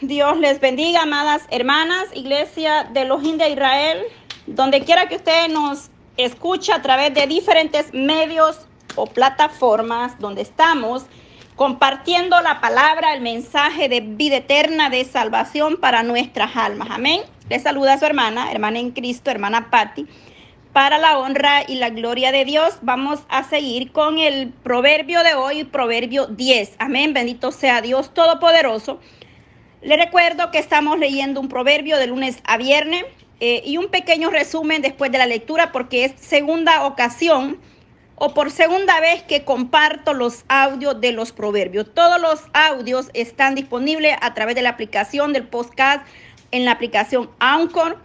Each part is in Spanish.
Dios les bendiga, amadas hermanas, Iglesia de los de Israel, donde quiera que usted nos escuche a través de diferentes medios o plataformas donde estamos compartiendo la palabra, el mensaje de vida eterna, de salvación para nuestras almas. Amén. Le saluda a su hermana, hermana en Cristo, hermana Patti. Para la honra y la gloria de Dios, vamos a seguir con el proverbio de hoy, proverbio 10. Amén. Bendito sea Dios Todopoderoso. Le recuerdo que estamos leyendo un proverbio de lunes a viernes eh, y un pequeño resumen después de la lectura porque es segunda ocasión o por segunda vez que comparto los audios de los proverbios. Todos los audios están disponibles a través de la aplicación del podcast en la aplicación Anchor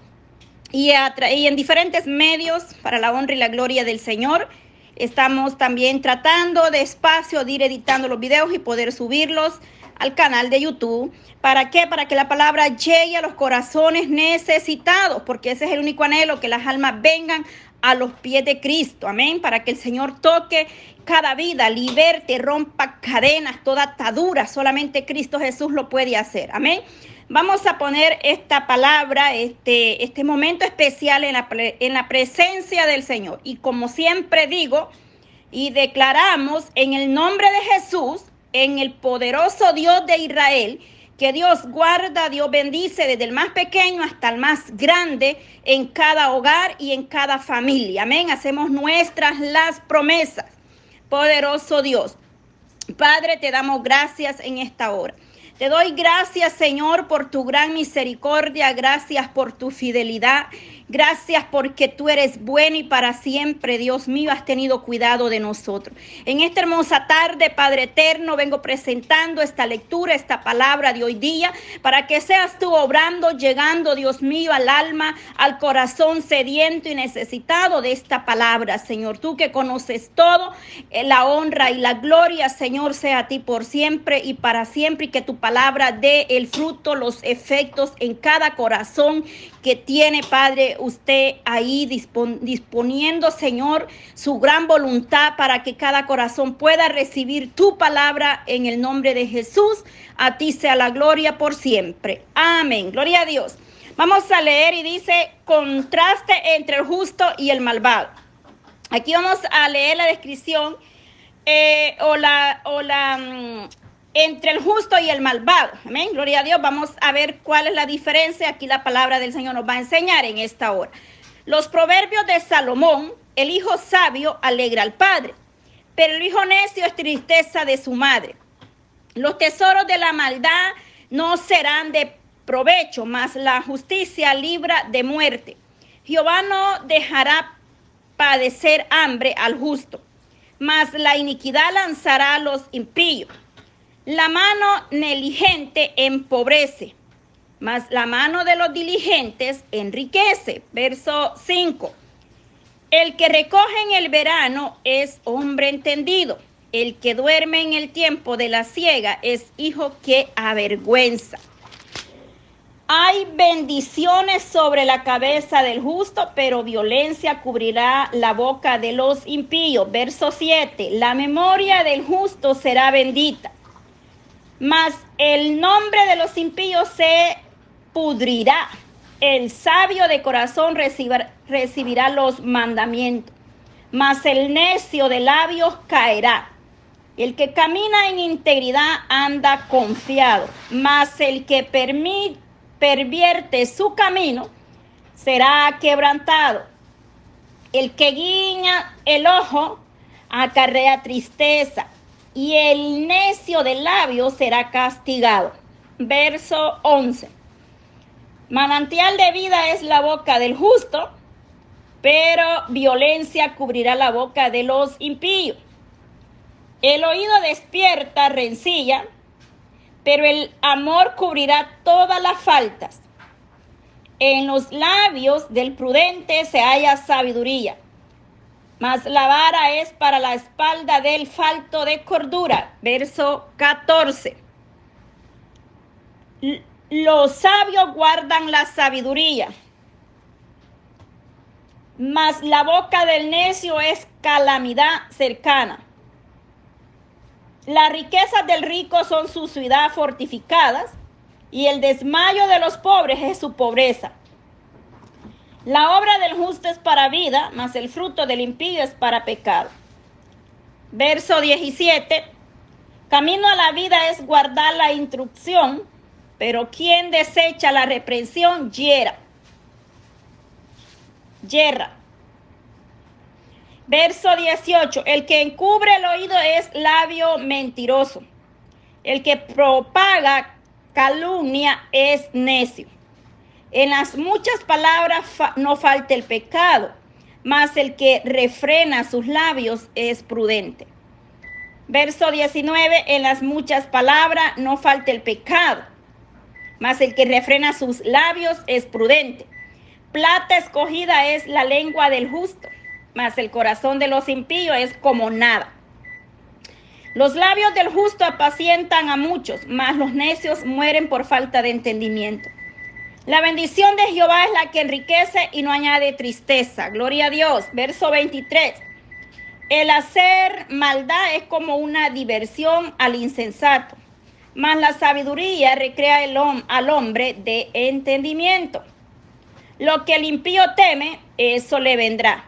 y, y en diferentes medios para la honra y la gloria del Señor. Estamos también tratando despacio de ir editando los videos y poder subirlos al canal de YouTube. ¿Para qué? Para que la palabra llegue a los corazones necesitados, porque ese es el único anhelo, que las almas vengan a los pies de Cristo. Amén. Para que el Señor toque cada vida, liberte, rompa cadenas, toda atadura. Solamente Cristo Jesús lo puede hacer. Amén. Vamos a poner esta palabra, este, este momento especial en la, en la presencia del Señor. Y como siempre digo y declaramos en el nombre de Jesús, en el poderoso Dios de Israel, que Dios guarda, Dios bendice desde el más pequeño hasta el más grande en cada hogar y en cada familia. Amén. Hacemos nuestras las promesas. Poderoso Dios. Padre, te damos gracias en esta hora. Te doy gracias, Señor, por tu gran misericordia, gracias por tu fidelidad, Gracias porque tú eres bueno y para siempre, Dios mío, has tenido cuidado de nosotros. En esta hermosa tarde, Padre Eterno, vengo presentando esta lectura, esta palabra de hoy día, para que seas tú obrando, llegando, Dios mío, al alma, al corazón sediento y necesitado de esta palabra, Señor. Tú que conoces todo, eh, la honra y la gloria, Señor, sea a ti por siempre y para siempre, y que tu palabra dé el fruto, los efectos en cada corazón que tiene, Padre, usted ahí disponiendo, Señor, su gran voluntad para que cada corazón pueda recibir tu palabra en el nombre de Jesús. A ti sea la gloria por siempre. Amén. Gloria a Dios. Vamos a leer y dice contraste entre el justo y el malvado. Aquí vamos a leer la descripción eh, o la, o la mm, entre el justo y el malvado. Amén. Gloria a Dios. Vamos a ver cuál es la diferencia. Aquí la palabra del Señor nos va a enseñar en esta hora. Los proverbios de Salomón, el hijo sabio alegra al padre, pero el hijo necio es tristeza de su madre. Los tesoros de la maldad no serán de provecho, mas la justicia libra de muerte. Jehová no dejará padecer hambre al justo, mas la iniquidad lanzará los impíos. La mano negligente empobrece, mas la mano de los diligentes enriquece. Verso 5. El que recoge en el verano es hombre entendido. El que duerme en el tiempo de la ciega es hijo que avergüenza. Hay bendiciones sobre la cabeza del justo, pero violencia cubrirá la boca de los impíos. Verso 7. La memoria del justo será bendita mas el nombre de los impíos se pudrirá. El sabio de corazón recibirá los mandamientos, mas el necio de labios caerá. El que camina en integridad anda confiado, mas el que pervierte su camino será quebrantado. El que guiña el ojo acarrea tristeza, y el necio de labios será castigado. Verso 11. Manantial de vida es la boca del justo, pero violencia cubrirá la boca de los impíos. El oído despierta rencilla, pero el amor cubrirá todas las faltas. En los labios del prudente se halla sabiduría mas la vara es para la espalda del falto de cordura. Verso 14. Los sabios guardan la sabiduría, mas la boca del necio es calamidad cercana. Las riquezas del rico son su ciudad fortificadas, y el desmayo de los pobres es su pobreza. La obra del justo es para vida, mas el fruto del impío es para pecado. Verso 17. Camino a la vida es guardar la instrucción, pero quien desecha la reprensión. Yerra. Verso 18. El que encubre el oído es labio mentiroso. El que propaga calumnia es necio. En las muchas palabras no falta el pecado, mas el que refrena sus labios es prudente. Verso 19, en las muchas palabras no falta el pecado, mas el que refrena sus labios es prudente. Plata escogida es la lengua del justo, mas el corazón de los impíos es como nada. Los labios del justo apacientan a muchos, mas los necios mueren por falta de entendimiento. La bendición de Jehová es la que enriquece y no añade tristeza. Gloria a Dios. Verso 23. El hacer maldad es como una diversión al insensato, mas la sabiduría recrea el al hombre de entendimiento. Lo que el impío teme, eso le vendrá.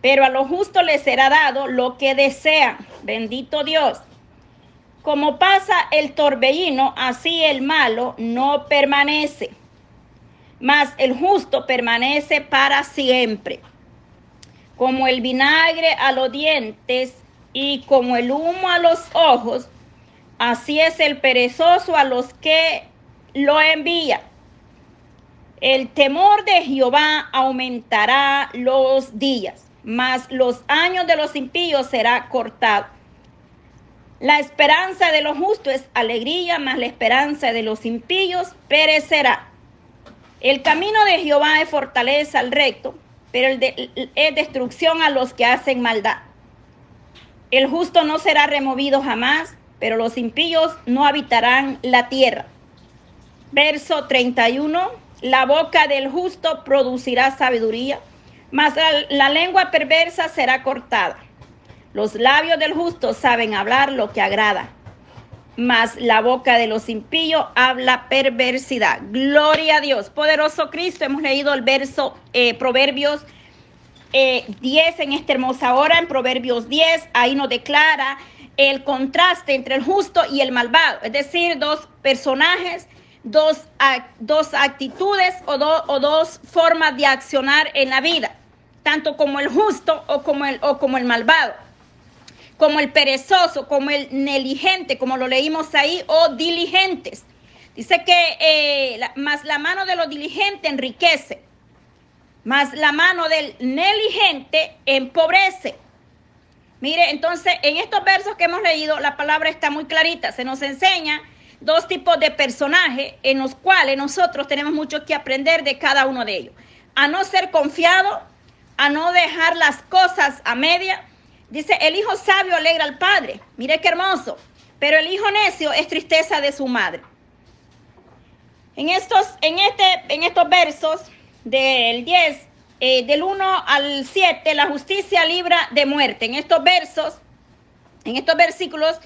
Pero a lo justo le será dado lo que desean. Bendito Dios. Como pasa el torbellino, así el malo no permanece mas el justo permanece para siempre. Como el vinagre a los dientes y como el humo a los ojos, así es el perezoso a los que lo envía. El temor de Jehová aumentará los días, mas los años de los impíos será cortado. La esperanza de los justos es alegría, mas la esperanza de los impíos perecerá. El camino de Jehová es fortaleza al recto, pero es destrucción a los que hacen maldad. El justo no será removido jamás, pero los impíos no habitarán la tierra. Verso 31. La boca del justo producirá sabiduría, mas la lengua perversa será cortada. Los labios del justo saben hablar lo que agrada mas la boca de los impíos habla perversidad. Gloria a Dios. Poderoso Cristo, hemos leído el verso eh, Proverbios 10 eh, en esta hermosa hora, en Proverbios 10, ahí nos declara el contraste entre el justo y el malvado, es decir, dos personajes, dos, dos actitudes o, o dos formas de accionar en la vida, tanto como el justo o como el, o como el malvado como el perezoso, como el negligente, como lo leímos ahí, o diligentes. Dice que eh, más la mano de los diligentes enriquece, más la mano del negligente empobrece. Mire, entonces en estos versos que hemos leído, la palabra está muy clarita. Se nos enseña dos tipos de personajes en los cuales nosotros tenemos mucho que aprender de cada uno de ellos. A no ser confiado, a no dejar las cosas a media, Dice, el hijo sabio alegra al padre. Mire qué hermoso. Pero el hijo necio es tristeza de su madre. En estos, en este, en estos versos del 10, eh, del 1 al 7, la justicia libra de muerte. En estos versos, en estos versículos,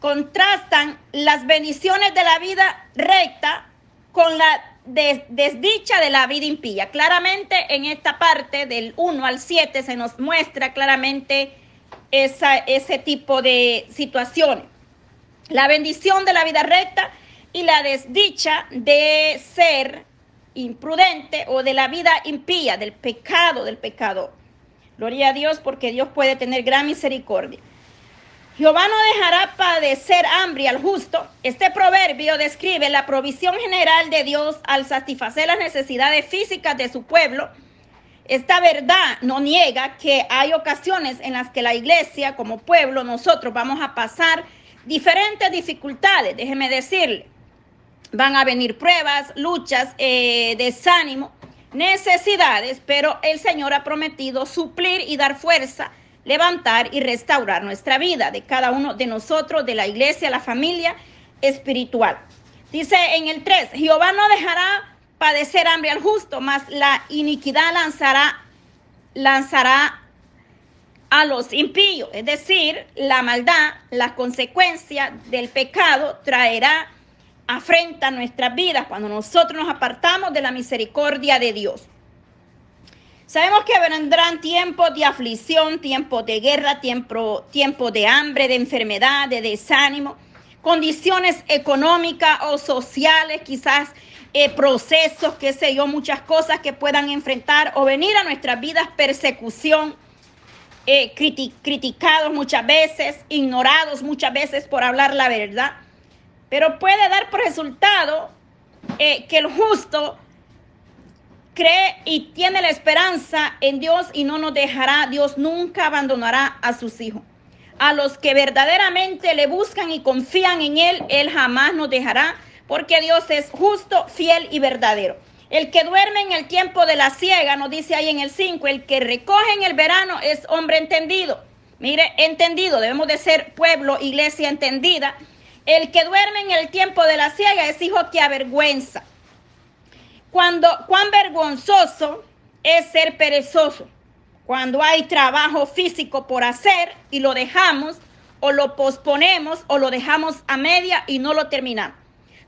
contrastan las bendiciones de la vida recta con la desdicha de la vida impía. Claramente en esta parte del 1 al 7 se nos muestra claramente esa, ese tipo de situaciones. La bendición de la vida recta y la desdicha de ser imprudente o de la vida impía, del pecado, del pecador. Gloria a Dios porque Dios puede tener gran misericordia. Jehová no dejará padecer hambre al justo. Este proverbio describe la provisión general de Dios al satisfacer las necesidades físicas de su pueblo esta verdad no niega que hay ocasiones en las que la iglesia, como pueblo, nosotros vamos a pasar diferentes dificultades, déjeme decirle. Van a venir pruebas, luchas, eh, desánimo, necesidades, pero el Señor ha prometido suplir y dar fuerza, levantar y restaurar nuestra vida de cada uno de nosotros, de la iglesia, la familia espiritual. Dice en el 3, Jehová no dejará padecer hambre al justo, mas la iniquidad lanzará, lanzará a los impíos. Es decir, la maldad, la consecuencia del pecado traerá afrenta nuestras vidas cuando nosotros nos apartamos de la misericordia de Dios. Sabemos que vendrán tiempos de aflicción, tiempos de guerra, tiempo, tiempo de hambre, de enfermedad, de desánimo, condiciones económicas o sociales, quizás eh, procesos, qué sé yo, muchas cosas que puedan enfrentar o venir a nuestras vidas, persecución, eh, criticados muchas veces, ignorados muchas veces por hablar la verdad. Pero puede dar por resultado eh, que el justo cree y tiene la esperanza en Dios y no nos dejará, Dios nunca abandonará a sus hijos. A los que verdaderamente le buscan y confían en Él, Él jamás nos dejará, porque Dios es justo, fiel y verdadero. El que duerme en el tiempo de la siega, nos dice ahí en el 5, el que recoge en el verano es hombre entendido. Mire, entendido, debemos de ser pueblo, iglesia entendida. El que duerme en el tiempo de la siega es hijo que avergüenza. Cuando, cuán vergonzoso es ser perezoso. Cuando hay trabajo físico por hacer y lo dejamos o lo posponemos o lo dejamos a media y no lo terminamos.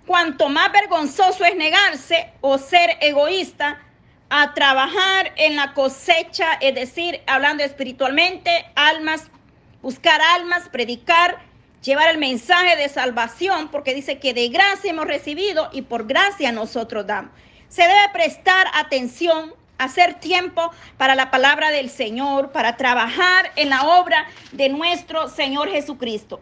Cuanto más vergonzoso es negarse o ser egoísta a trabajar en la cosecha, es decir, hablando espiritualmente, almas, buscar almas, predicar, llevar el mensaje de salvación, porque dice que de gracia hemos recibido y por gracia nosotros damos. Se debe prestar atención, hacer tiempo para la palabra del Señor, para trabajar en la obra de nuestro Señor Jesucristo.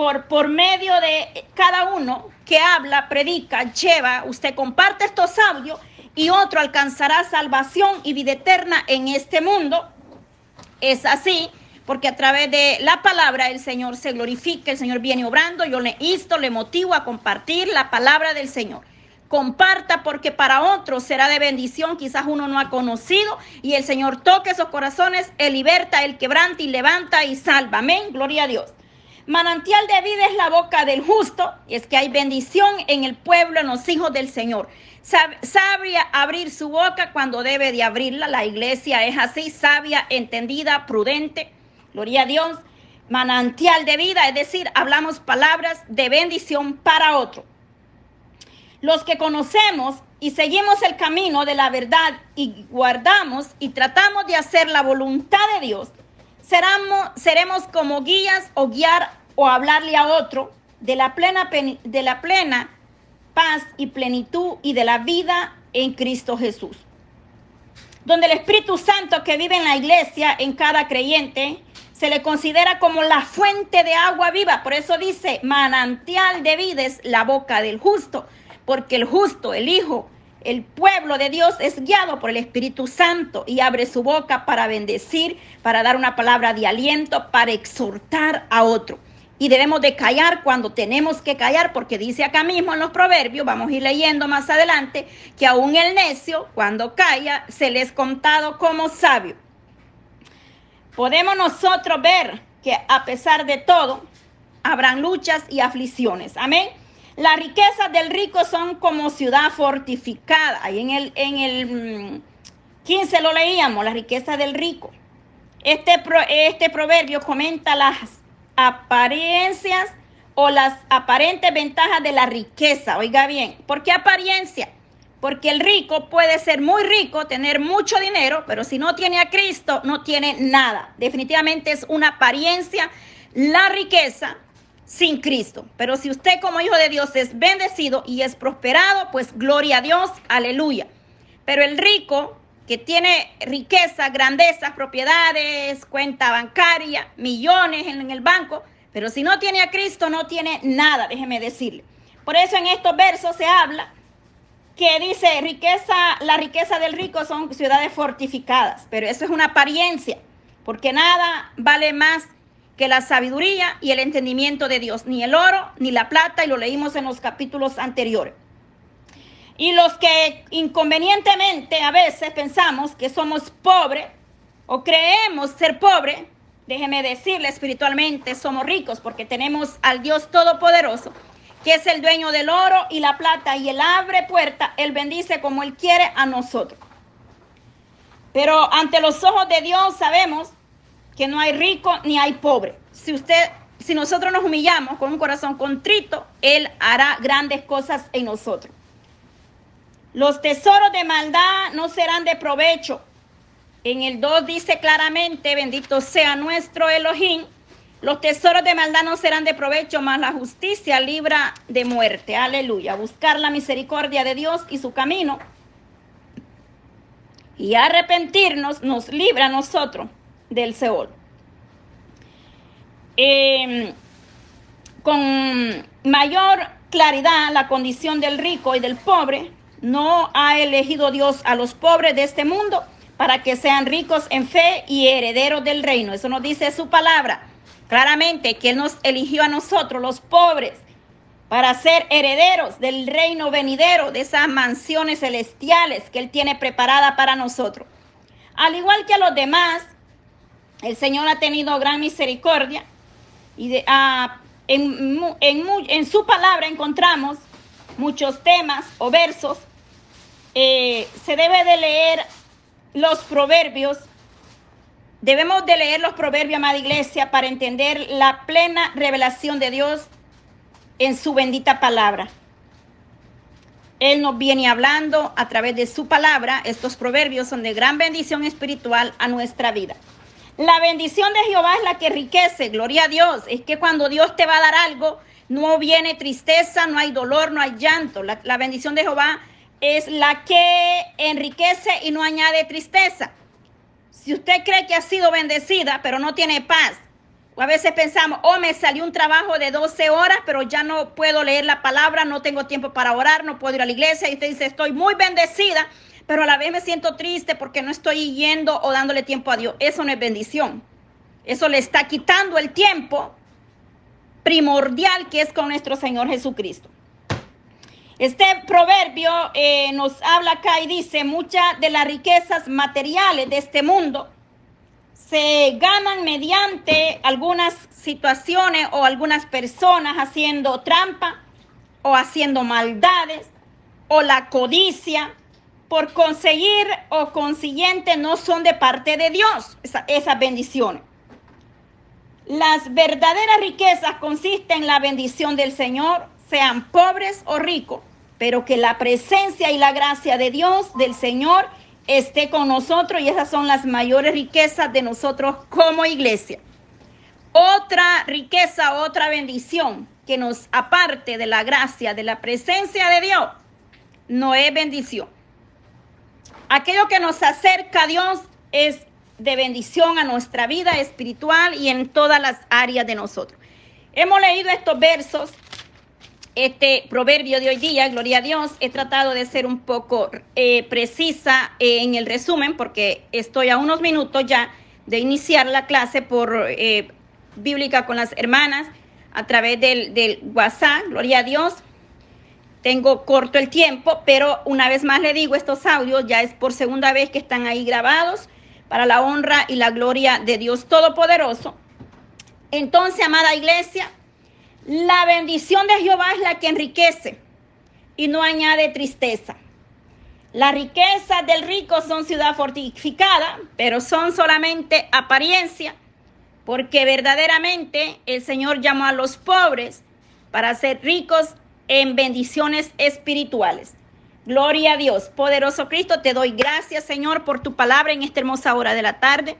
Por, por medio de cada uno que habla, predica, lleva, usted comparte estos audios y otro alcanzará salvación y vida eterna en este mundo. Es así, porque a través de la palabra el Señor se glorifica, el Señor viene obrando, yo le insto, le motivo a compartir la palabra del Señor comparta porque para otros será de bendición, quizás uno no ha conocido y el Señor toque esos corazones, Él liberta, Él quebranta y levanta y salva. Amén, gloria a Dios. Manantial de vida es la boca del justo y es que hay bendición en el pueblo, en los hijos del Señor. Sabia abrir su boca cuando debe de abrirla. La iglesia es así, sabia, entendida, prudente. Gloria a Dios. Manantial de vida, es decir, hablamos palabras de bendición para otro. Los que conocemos y seguimos el camino de la verdad y guardamos y tratamos de hacer la voluntad de Dios, seremos como guías o guiar o hablarle a otro de la plena, de la plena paz y plenitud y de la vida en Cristo Jesús. Donde el Espíritu Santo que vive en la iglesia, en cada creyente, se le considera como la fuente de agua viva. Por eso dice, manantial de vida es la boca del justo porque el justo, el Hijo, el pueblo de Dios es guiado por el Espíritu Santo y abre su boca para bendecir, para dar una palabra de aliento, para exhortar a otro. Y debemos de callar cuando tenemos que callar, porque dice acá mismo en los proverbios, vamos a ir leyendo más adelante, que aún el necio, cuando calla, se le es contado como sabio. Podemos nosotros ver que a pesar de todo, habrán luchas y aflicciones. Amén. Las riquezas del rico son como ciudad fortificada. Ahí en el, en el 15 mm, lo leíamos, la riqueza del rico. Este, este proverbio comenta las apariencias o las aparentes ventajas de la riqueza. Oiga bien, ¿por qué apariencia? Porque el rico puede ser muy rico, tener mucho dinero, pero si no tiene a Cristo, no tiene nada. Definitivamente es una apariencia la riqueza sin Cristo. Pero si usted como hijo de Dios es bendecido y es prosperado, pues gloria a Dios, aleluya. Pero el rico que tiene riqueza, grandeza, propiedades, cuenta bancaria, millones en el banco, pero si no tiene a Cristo no tiene nada, déjeme decirle. Por eso en estos versos se habla que dice riqueza, la riqueza del rico son ciudades fortificadas, pero eso es una apariencia, porque nada vale más que la sabiduría y el entendimiento de Dios, ni el oro ni la plata, y lo leímos en los capítulos anteriores. Y los que inconvenientemente a veces pensamos que somos pobres o creemos ser pobres, déjeme decirle espiritualmente, somos ricos porque tenemos al Dios Todopoderoso, que es el dueño del oro y la plata, y Él abre puerta, Él bendice como Él quiere a nosotros. Pero ante los ojos de Dios sabemos que no hay rico ni hay pobre. Si usted, si nosotros nos humillamos con un corazón contrito, Él hará grandes cosas en nosotros. Los tesoros de maldad no serán de provecho. En el 2 dice claramente, bendito sea nuestro Elohim, los tesoros de maldad no serán de provecho, mas la justicia libra de muerte. Aleluya. Buscar la misericordia de Dios y su camino y arrepentirnos nos libra a nosotros del Seol. Em, con mayor claridad la condición del rico y del pobre, no ha elegido Dios a los pobres de este mundo para que sean ricos en fe y herederos del reino. Eso nos dice su palabra claramente que Él nos eligió a nosotros, los pobres, para ser herederos del reino venidero, de esas mansiones celestiales que Él tiene preparada para nosotros. Al igual que a los demás, el Señor ha tenido gran misericordia y ah, en, su palabra encontramos muchos temas o versos. Eh, se debe de leer los proverbios Debemos de leer los proverbios, amada iglesia, para entender la plena revelación de Dios en su bendita palabra. Él nos viene hablando a través de su palabra. Estos proverbios son de gran bendición espiritual a nuestra vida. La bendición de Jehová es la que enriquece, gloria a Dios. Es que cuando Dios te va a dar algo, no viene tristeza, no hay dolor, no hay llanto. La, la bendición de Jehová es la que enriquece y no añade tristeza. Si usted cree que ha sido bendecida, pero no tiene paz, o a veces pensamos, oh, me salió un trabajo de 12 horas, pero ya no puedo leer la palabra, no tengo tiempo para orar, no puedo ir a la iglesia. Y usted dice, estoy muy bendecida, pero a la vez me siento triste porque no estoy yendo o dándole tiempo a Dios. Eso no es bendición. Eso le está quitando el tiempo primordial que es con nuestro Señor Jesucristo. Este proverbio eh, nos habla acá y dice, muchas de las riquezas materiales de este mundo se ganan mediante algunas situaciones o algunas personas haciendo trampa o haciendo maldades o la codicia por conseguir o consiguiente no son de parte de Dios esas bendiciones. Las verdaderas riquezas consisten en la bendición del Señor, sean pobres o ricos pero que la presencia y la gracia de Dios, del Señor, esté con nosotros y esas son las mayores riquezas de nosotros como iglesia. Otra riqueza, otra bendición que nos aparte de la gracia, de la presencia de Dios, no es bendición. Aquello que nos acerca a Dios es de bendición a nuestra vida espiritual y en todas las áreas de nosotros. Hemos leído estos versos este proverbio de hoy día, gloria a Dios, he tratado de ser un poco eh, precisa eh, en el resumen porque estoy a unos minutos ya de iniciar la clase por eh, bíblica con las hermanas a través del, del WhatsApp, gloria a Dios. Tengo corto el tiempo, pero una vez más le digo, estos audios ya es por segunda vez que están ahí grabados para la honra y la gloria de Dios Todopoderoso. Entonces, amada iglesia, la bendición de Jehová es la que enriquece y no añade tristeza. Las riquezas del rico son ciudad fortificada, pero son solamente apariencia, porque verdaderamente el Señor llamó a los pobres para ser ricos en bendiciones espirituales. Gloria a Dios. Poderoso Cristo, te doy gracias, Señor, por tu palabra en esta hermosa hora de la tarde.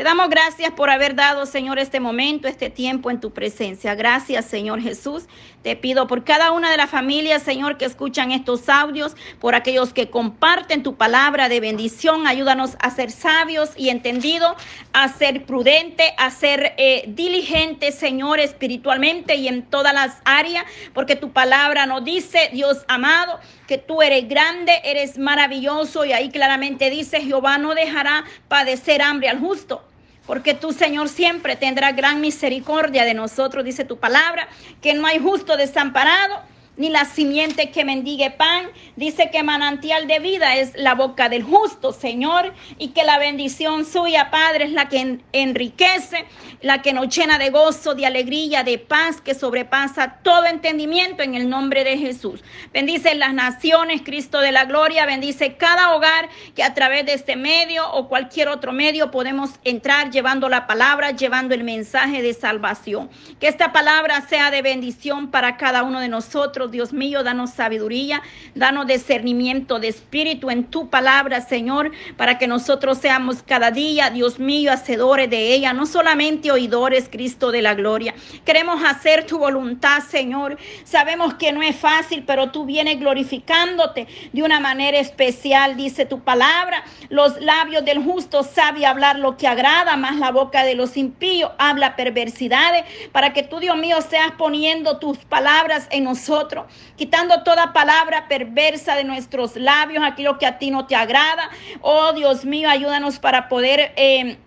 Te damos gracias por haber dado, Señor, este momento, este tiempo en tu presencia. Gracias, Señor Jesús. Te pido por cada una de las familias, Señor, que escuchan estos audios, por aquellos que comparten tu palabra de bendición. Ayúdanos a ser sabios y entendidos, a ser prudentes, a ser eh, diligentes, Señor, espiritualmente y en todas las áreas, porque tu palabra nos dice, Dios amado, que tú eres grande, eres maravilloso y ahí claramente dice, Jehová no dejará padecer hambre al justo porque tú, Señor, siempre tendrás gran misericordia de nosotros, dice tu palabra, que no hay justo desamparado, ni la simiente que mendigue pan. Dice que manantial de vida es la boca del justo, Señor, y que la bendición suya, Padre, es la que enriquece, la que nos llena de gozo, de alegría, de paz, que sobrepasa todo entendimiento en el nombre de Jesús. Bendice las naciones, Cristo de la gloria, bendice cada hogar que a través de este medio o cualquier otro medio podemos entrar llevando la palabra, llevando el mensaje de salvación. Que esta palabra sea de bendición para cada uno de nosotros Dios mío, danos sabiduría, danos discernimiento de espíritu en tu palabra, Señor, para que nosotros seamos cada día, Dios mío, hacedores de ella, no solamente oidores, Cristo de la gloria. Queremos hacer tu voluntad, Señor. Sabemos que no es fácil, pero tú vienes glorificándote de una manera especial, dice tu palabra. Los labios del justo sabe hablar lo que agrada, más la boca de los impíos habla perversidades, para que tú, Dios mío, seas poniendo tus palabras en nosotros quitando toda palabra perversa de nuestros labios, aquello que a ti no te agrada. Oh Dios mío, ayúdanos para poder... Eh,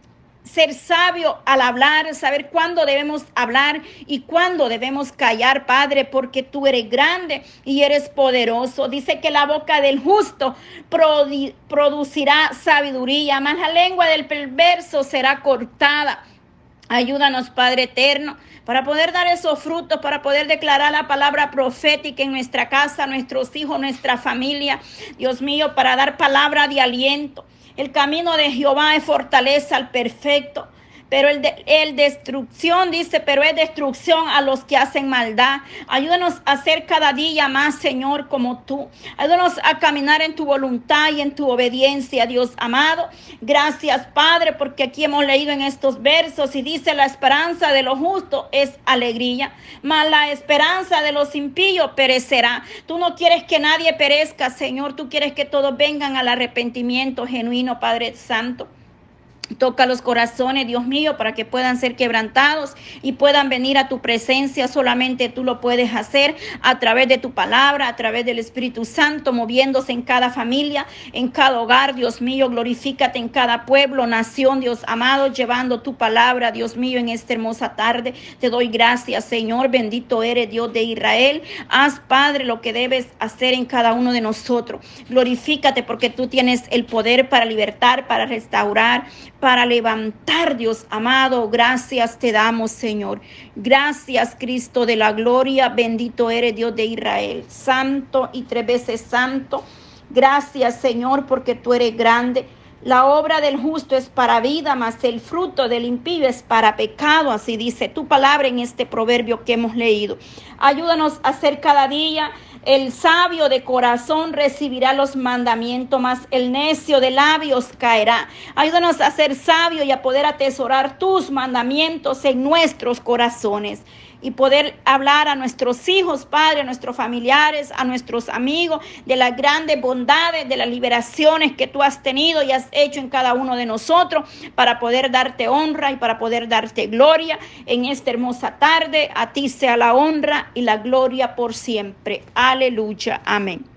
ser sabio al hablar, saber cuándo debemos hablar y cuándo debemos callar, Padre, porque tú eres grande y eres poderoso. Dice que la boca del justo producirá sabiduría, más la lengua del perverso será cortada. Ayúdanos, Padre eterno, para poder dar esos frutos, para poder declarar la palabra profética en nuestra casa, nuestros hijos, nuestra familia. Dios mío, para dar palabra de aliento. El camino de Jehová es fortaleza al perfecto pero el, de, destrucción dice, pero es destrucción a los que hacen maldad. Ayúdanos a ser cada día más, Señor, como tú. Ayúdanos a caminar en tu voluntad y en tu obediencia, Dios amado. Gracias, Padre, porque aquí hemos leído en estos versos y dice, la esperanza de los justos es alegría, mas la esperanza de los impíos perecerá. Tú no quieres que nadie perezca, Señor, tú quieres que todos vengan al arrepentimiento genuino, Padre Santo. Toca los corazones, Dios mío, para que puedan ser quebrantados y puedan venir a tu presencia. Solamente tú lo puedes hacer a través de tu palabra, a través del Espíritu Santo, moviéndose en cada familia, en cada hogar, Dios mío. Glorifícate en cada pueblo, nación, Dios amado, llevando tu palabra, Dios mío, en esta hermosa tarde. Te doy gracias, Señor. Bendito eres, Dios de Israel. Haz, Padre, lo que debes hacer en cada uno de nosotros. Glorifícate porque tú tienes el poder para libertar, para restaurar para levantar, Dios amado. Gracias te damos, Señor. Gracias, Cristo de la gloria. Bendito eres, Dios de Israel. Santo y tres veces santo. Gracias, Señor, porque tú eres grande. La obra del justo es para vida, mas el fruto del impío es para pecado. Así dice tu palabra en este proverbio que hemos leído. Ayúdanos a hacer cada día el sabio de corazón recibirá los mandamientos, mas el necio de labios caerá. Ayúdanos a ser sabio y a poder atesorar tus mandamientos en nuestros corazones y poder hablar a nuestros hijos, Padre, a nuestros familiares, a nuestros amigos, de las grandes bondades, de las liberaciones que tú has tenido y has hecho en cada uno de nosotros para poder darte honra y para poder darte gloria en esta hermosa tarde. A ti sea la honra y la gloria por siempre. Aleluya. Amén.